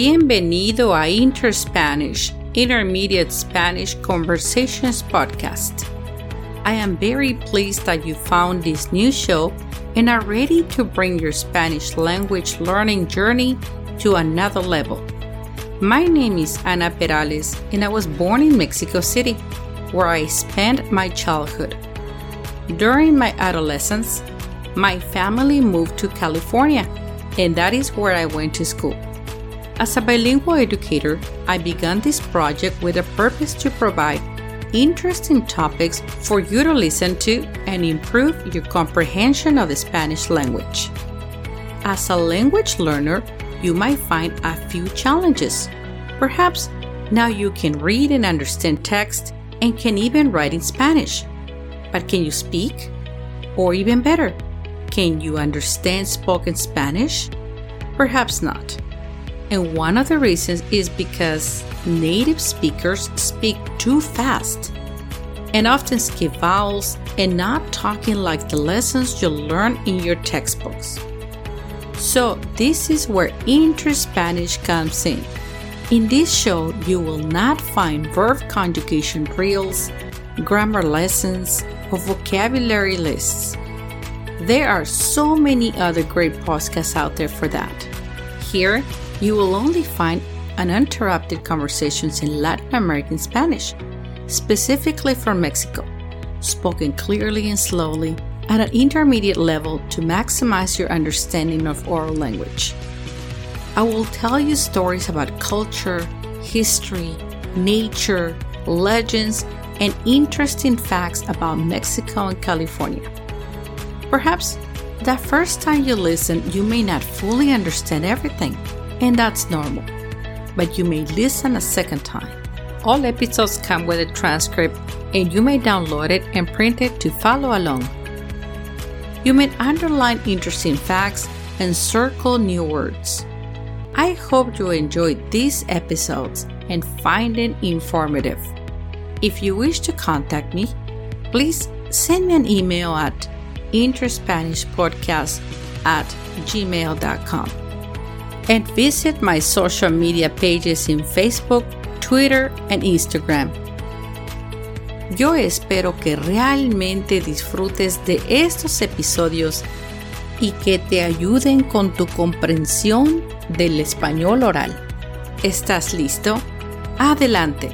Bienvenido a Interspanish, Intermediate Spanish Conversations Podcast. I am very pleased that you found this new show and are ready to bring your Spanish language learning journey to another level. My name is Ana Perales, and I was born in Mexico City, where I spent my childhood. During my adolescence, my family moved to California, and that is where I went to school. As a bilingual educator, I began this project with a purpose to provide interesting topics for you to listen to and improve your comprehension of the Spanish language. As a language learner, you might find a few challenges. Perhaps now you can read and understand text and can even write in Spanish. But can you speak? Or even better, can you understand spoken Spanish? Perhaps not. And one of the reasons is because native speakers speak too fast and often skip vowels and not talking like the lessons you learn in your textbooks. So, this is where Inter Spanish comes in. In this show, you will not find verb conjugation drills, grammar lessons, or vocabulary lists. There are so many other great podcasts out there for that. Here, you will only find uninterrupted conversations in Latin American Spanish, specifically from Mexico, spoken clearly and slowly at an intermediate level to maximize your understanding of oral language. I will tell you stories about culture, history, nature, legends, and interesting facts about Mexico and California. Perhaps the first time you listen, you may not fully understand everything, and that's normal. But you may listen a second time. All episodes come with a transcript, and you may download it and print it to follow along. You may underline interesting facts and circle new words. I hope you enjoyed these episodes and find it informative. If you wish to contact me, please send me an email at interspanishpodcast at gmail.com. And visit my social media pages in Facebook, Twitter, and Instagram. Yo espero que realmente disfrutes de estos episodios y que te ayuden con tu comprensión del español oral. ¿Estás listo? Adelante.